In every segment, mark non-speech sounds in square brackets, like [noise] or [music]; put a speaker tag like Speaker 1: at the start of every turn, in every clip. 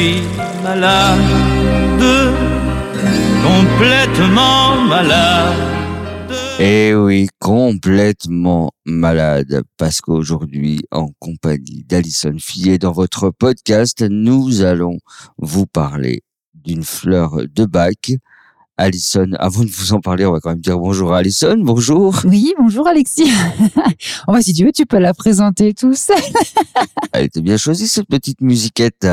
Speaker 1: Suis malade, complètement malade.
Speaker 2: Eh oui, complètement malade, parce qu'aujourd'hui, en compagnie d'Alison Fillet, dans votre podcast, nous allons vous parler d'une fleur de bac. Alison, avant de vous en parler, on va quand même dire bonjour à Alison, bonjour.
Speaker 3: Oui, bonjour Alexis. [laughs] oh, bah, si tu veux, tu peux la présenter tout seul.
Speaker 2: Elle était bien choisie, cette petite musiquette.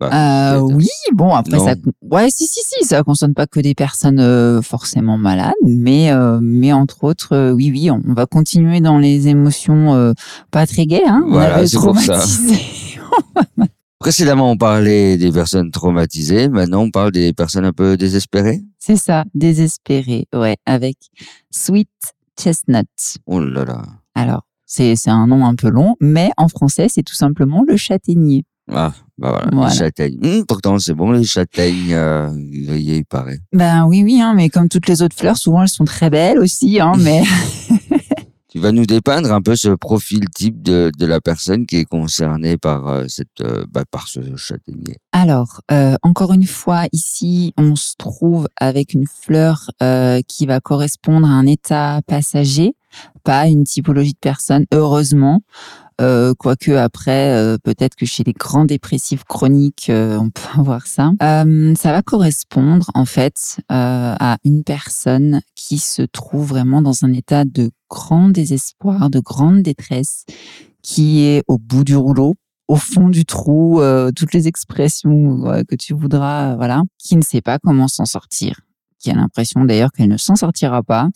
Speaker 2: Bah,
Speaker 3: Euh, oui, bon, après,
Speaker 2: Non.
Speaker 3: ça, ouais, si, si, si, ça concerne pas que des personnes euh, forcément malades, mais, euh, mais entre autres, oui, oui, on, on va continuer dans les émotions pas très gaies, hein. On
Speaker 2: Voilà,
Speaker 3: avait
Speaker 2: c'est pour ça.
Speaker 3: traumatisé. [laughs]
Speaker 2: Précédemment, on parlait des personnes traumatisées, maintenant on parle des personnes un peu désespérées.
Speaker 3: C'est ça, désespéré, ouais, avec Sweet Chestnut.
Speaker 2: Oh là là.
Speaker 3: Alors, c'est c'est un nom un peu long, mais en français, c'est tout simplement le châtaignier.
Speaker 2: Ah, bah voilà,
Speaker 3: Voilà.
Speaker 2: les châtaignes. Hum, pourtant, c'est bon, les châtaignes euh, grillées, il paraît.
Speaker 3: Ben oui, oui, hein, mais comme toutes les autres fleurs, souvent elles sont très belles aussi, hein, [laughs] mais
Speaker 2: Tu vas nous dépeindre un peu ce profil type de, de la personne qui est concernée par euh, cette, euh, bah, par ce châtaignier.
Speaker 3: Alors, euh, encore une fois, ici, on se trouve avec une fleur euh, qui va correspondre à un état passager, pas une typologie de personne, heureusement. Euh, quoique après, euh, peut-être que chez les grands dépressifs chroniques, euh, on peut [laughs] avoir ça. Euh, ça va correspondre en fait euh, à une personne qui se trouve vraiment dans un état de grand désespoir, de grande détresse, qui est au bout du rouleau, au fond du trou, euh, toutes les expressions que tu voudras, voilà, qui ne sait pas comment s'en sortir, qui a l'impression d'ailleurs qu'elle ne s'en sortira pas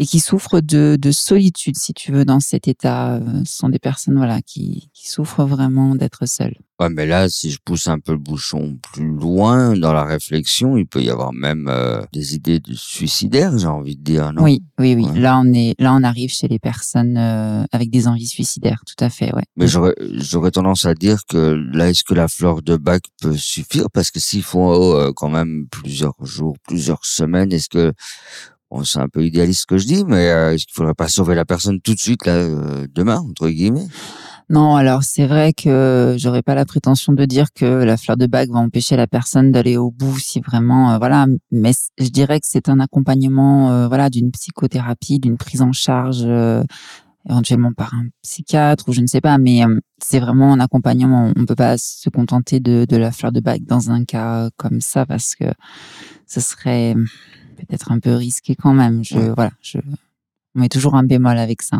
Speaker 3: et qui souffre de, de solitude, si tu veux, dans cet état. Euh, Ce sont des personnes, voilà, qui, qui souffrent vraiment d'être seules.
Speaker 2: Ouais, mais là, si je pousse un peu le bouchon plus loin dans la réflexion, il peut y avoir même euh, des idées de suicidaires, j'ai envie de dire, non?
Speaker 3: Oui, oui, oui.
Speaker 2: Ouais.
Speaker 3: Là, on est, là, on arrive chez les personnes euh, avec des envies suicidaires, tout à fait, ouais.
Speaker 2: Mais j'aurais, j'aurais tendance à dire que là, est-ce que la fleur de bac peut suffire? Parce que s'il faut euh, quand même plusieurs jours, plusieurs semaines, est-ce que c'est un peu idéaliste ce que je dis, mais euh, est-ce qu'il faudrait pas sauver la personne tout de suite là, euh, demain entre guillemets?
Speaker 3: Non, alors c'est vrai que j'aurais pas la prétention de dire que la fleur de bague va empêcher la personne d'aller au bout si vraiment euh, voilà, mais je dirais que c'est un accompagnement voilà d'une psychothérapie, d'une prise en charge éventuellement par un psychiatre ou je ne sais pas, mais c'est vraiment un accompagnement. On peut pas se contenter de, de la fleur de bague dans un cas comme ça parce que ce serait peut-être un peu risqué quand même. Je voilà, je on met toujours un bémol avec ça.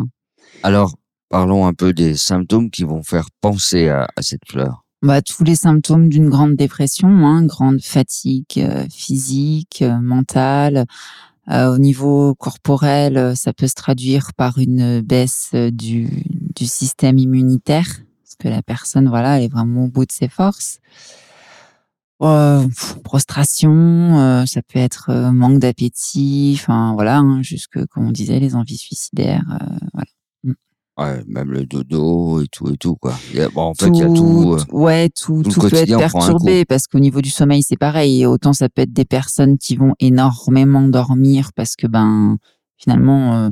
Speaker 2: Alors, parlons un peu des symptômes qui vont faire penser à, à cette fleur.
Speaker 3: bah, tous les symptômes d'une grande dépression, hein, grande fatigue euh, physique, euh, mentale. Euh, au niveau corporel, ça peut se traduire par une baisse du, du système immunitaire, parce que la personne, voilà, elle est vraiment au bout de ses forces. Euh, prostration, euh, ça peut être euh, manque d'appétit, enfin voilà, hein, jusque comme on disait, les envies suicidaires. voilà.
Speaker 2: Ouais, même le dodo et tout et tout quoi. A- bon, en fait, il y a tout. euh,
Speaker 3: ouais, tout,
Speaker 2: tout
Speaker 3: tout peut être perturbé parce qu'au niveau du sommeil, c'est pareil. Et autant ça peut être des personnes qui vont énormément dormir parce que ben finalement euh,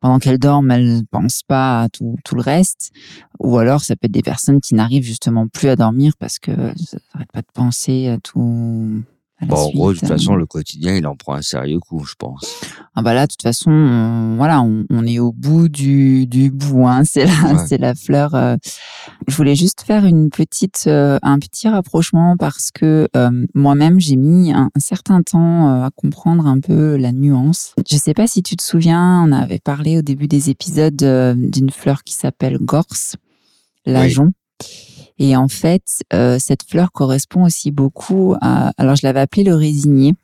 Speaker 3: pendant qu'elles dorment, elles pensent pas à tout, tout le reste. Ou alors ça peut être des personnes qui n'arrivent justement plus à dormir parce que ça n'arrête pas de penser à tout.
Speaker 2: Bon, en gros, de toute façon, le quotidien, il en prend un sérieux coup, je pense.
Speaker 3: Ah bah là, de toute façon, on, voilà, on, on est au bout du, du bout. Hein. [laughs] C'est la,
Speaker 2: Ouais.
Speaker 3: c'est la fleur. euh. Je voulais juste faire une petite, euh, un petit rapprochement parce que euh, moi-même, j'ai mis un, un certain temps euh, à comprendre un peu la nuance. Je sais pas si tu te souviens, on avait parlé au début des épisodes euh, d'une fleur qui s'appelle Gorse, l'ajon. Et en fait, euh, cette fleur correspond aussi beaucoup à. Alors, je l'avais appelé le résigné.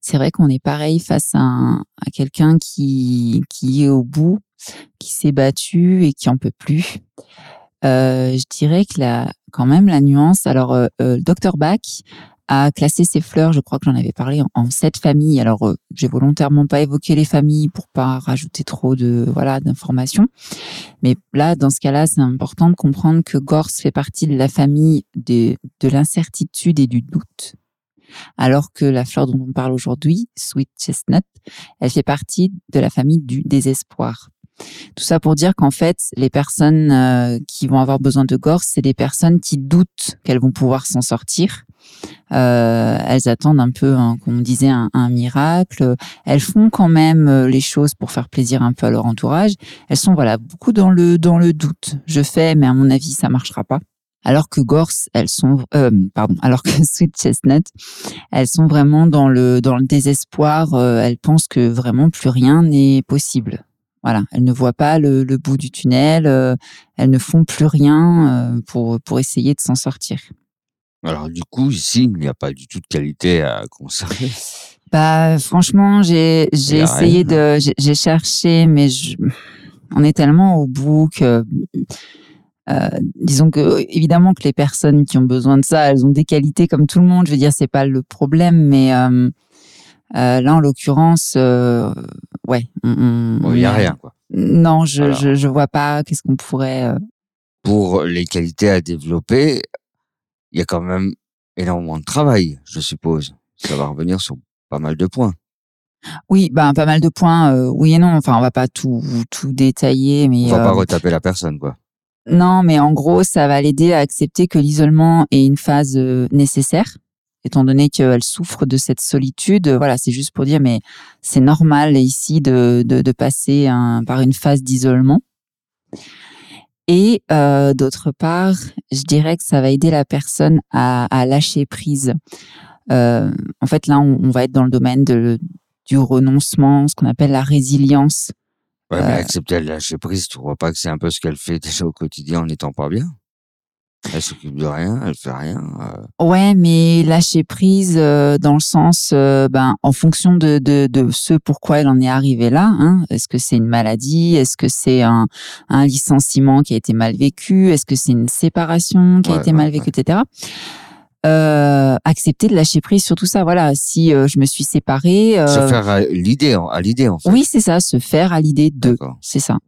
Speaker 3: C'est vrai qu'on est pareil face à, à quelqu'un qui, qui est au bout, qui s'est battu et qui en peut plus. Euh, je dirais que la, quand même la nuance. Alors, euh, euh, docteur Bach a classé ses fleurs. Je crois que j'en avais parlé en, en sept familles. Alors, euh, j'ai volontairement pas évoqué les familles pour pas rajouter trop de voilà d'informations. Mais là, dans ce cas-là, c'est important de comprendre que Gorse fait partie de la famille des, de l'incertitude et du doute. Alors que la fleur dont on parle aujourd'hui, Sweet Chestnut, elle fait partie de la famille du désespoir. Tout ça pour dire qu'en fait, les personnes euh, qui vont avoir besoin de Gorse, c'est des personnes qui doutent qu'elles vont pouvoir s'en sortir. Euh, elles attendent un peu, hein, comme on disait, un, miracle. Elles font quand même euh, les choses pour faire plaisir un peu à leur entourage. Elles sont voilà beaucoup dans le dans le doute. Je fais, mais à mon avis, ça marchera pas. Alors que Gorse, elles sont, euh, pardon, [laughs] alors que Sweet Chestnut, elles sont vraiment dans le dans le désespoir. euh, elles pensent que vraiment plus rien n'est possible. Voilà, elles ne voient pas le, le bout du tunnel. euh, elles ne font plus rien euh, pour pour essayer de s'en sortir.
Speaker 2: Alors du coup, ici, il n'y a pas du tout de qualité à conserver. [laughs]
Speaker 3: Bah franchement, j'ai essayé
Speaker 2: rien.
Speaker 3: de j'ai- j'ai cherché, mais je, on est tellement au bout que euh, disons que évidemment que les personnes qui ont besoin de ça, elles ont des qualités comme tout le monde. Je veux dire, c'est pas le problème, mais euh, là en l'occurrence, euh, ouais,
Speaker 2: Bon, il n'y a rien, quoi.
Speaker 3: Non, je,
Speaker 2: Voilà.
Speaker 3: je je vois pas. Qu'est-ce qu'on pourrait euh,
Speaker 2: Pour les qualités à développer, il y a quand même énormément de travail, je suppose. Ça va revenir sur pas mal de points.
Speaker 3: Oui, ben pas mal de points. euh, oui et non. Enfin, on va pas tout tout détailler, mais
Speaker 2: On va
Speaker 3: euh,
Speaker 2: pas retaper la personne, quoi.
Speaker 3: Non, mais en gros, ça va l'aider à accepter que l'isolement est une phase euh, nécessaire, étant donné qu'elle souffre de cette solitude. Voilà, c'est juste pour dire, mais c'est normal ici de, de, de passer un- par une phase d'isolement. Et euh, d'autre part, je dirais que ça va aider la personne à, à lâcher prise. Euh, en fait, là, on, on va être dans le domaine de, du renoncement, ce qu'on appelle la résilience.
Speaker 2: Ouais, mais
Speaker 3: Euh,
Speaker 2: accepter de lâcher prise, tu vois pas que c'est un peu ce qu'elle fait déjà au quotidien en n'étant pas bien? Elle s'occupe de rien, elle fait rien. euh,
Speaker 3: Ouais, mais lâcher prise euh, dans le sens, euh, ben, en fonction de, de, de ce pourquoi elle en est arrivée là. Hein. Est-ce que c'est une maladie? Est-ce que c'est un, un licenciement qui a été mal vécu? Est-ce que c'est une séparation qui a été
Speaker 2: ouais,
Speaker 3: mal
Speaker 2: ouais.
Speaker 3: vécue, etc. Euh, accepter de lâcher prise sur tout ça. Voilà, si euh, je me suis séparée, euh,
Speaker 2: Se faire à l'idée, en- à l'idée, en fait.
Speaker 3: oui, c'est ça, se faire à l'idée de. C'est ça.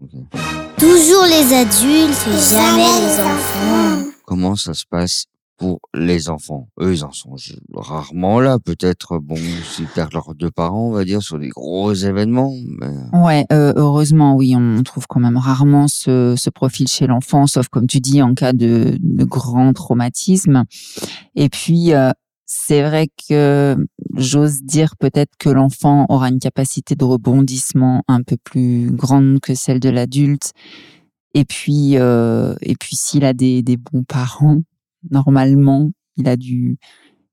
Speaker 4: Toujours les adultes et jamais les enfants.
Speaker 2: Comment ça se passe pour les enfants Eux, ils en sont rarement là. Peut-être, bon, s'ils perdent leurs deux parents, on va dire, sur des gros événements. Mais...
Speaker 3: Ouais, euh, heureusement, oui, on trouve quand même rarement ce, profil chez l'enfant, sauf comme tu dis, en cas de, de grand traumatisme. Et puis, euh, c'est vrai que j'ose dire peut-être que l'enfant aura une capacité de rebondissement un peu plus grande que celle de l'adulte. Et puis, euh, et puis s'il a des, des bons parents, normalement, il a du,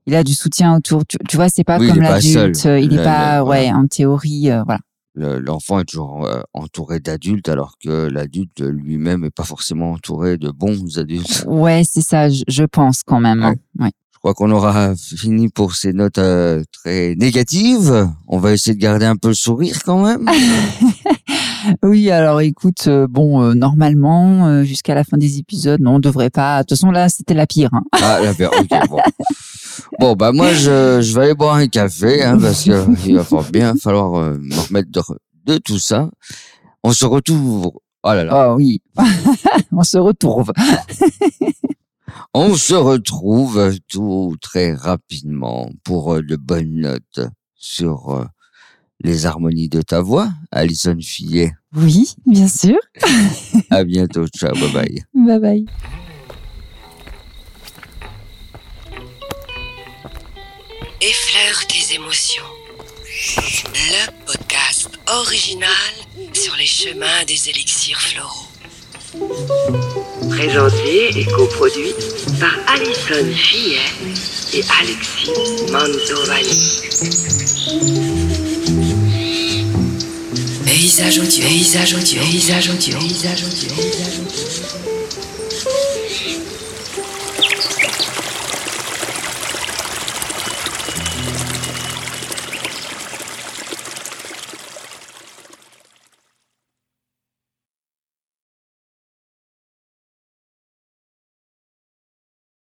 Speaker 3: il a du soutien autour. Tu, tu vois, c'est pas
Speaker 2: Oui,
Speaker 3: comme l'adulte.
Speaker 2: seul.
Speaker 3: Il est
Speaker 2: Le-
Speaker 3: pas,
Speaker 2: voilà.
Speaker 3: ouais, en théorie, euh, voilà.
Speaker 2: Le- L'enfant est toujours euh, entouré d'adultes, alors que l'adulte lui-même est pas forcément entouré de bons adultes. [laughs]
Speaker 3: Ouais, c'est ça, je, je pense quand même. hein. Ouais.
Speaker 2: Je crois qu'on aura fini pour ces notes euh, très négatives. On va essayer de garder un peu le sourire quand même. [laughs]
Speaker 3: Oui, alors écoute, euh, bon, euh, normalement, euh, jusqu'à la fin des épisodes, non, on devrait pas. De toute façon, là, c'était la pire. hein.
Speaker 2: Ah, la paire, ok, bon. Bon, bah moi, je, je vais aller boire un café, hein, parce que [laughs] il va falloir bien falloir euh, me remettre de, de tout ça. On se retrouve... Oh là là.
Speaker 3: Oh oui, [laughs] on se retrouve. [laughs]
Speaker 2: On se retrouve tout très rapidement pour euh, de bonnes notes sur euh, les harmonies de ta voix, Alison Fillet.
Speaker 3: Oui, bien sûr. [laughs]
Speaker 2: À bientôt, ciao, bye bye.
Speaker 3: Bye bye.
Speaker 5: Effleure tes émotions. Le podcast original sur les chemins des élixirs floraux. Présenté et coproduit par Alison Fillet et Alexis 三生劫一三生劫一三生劫一下生劫一三生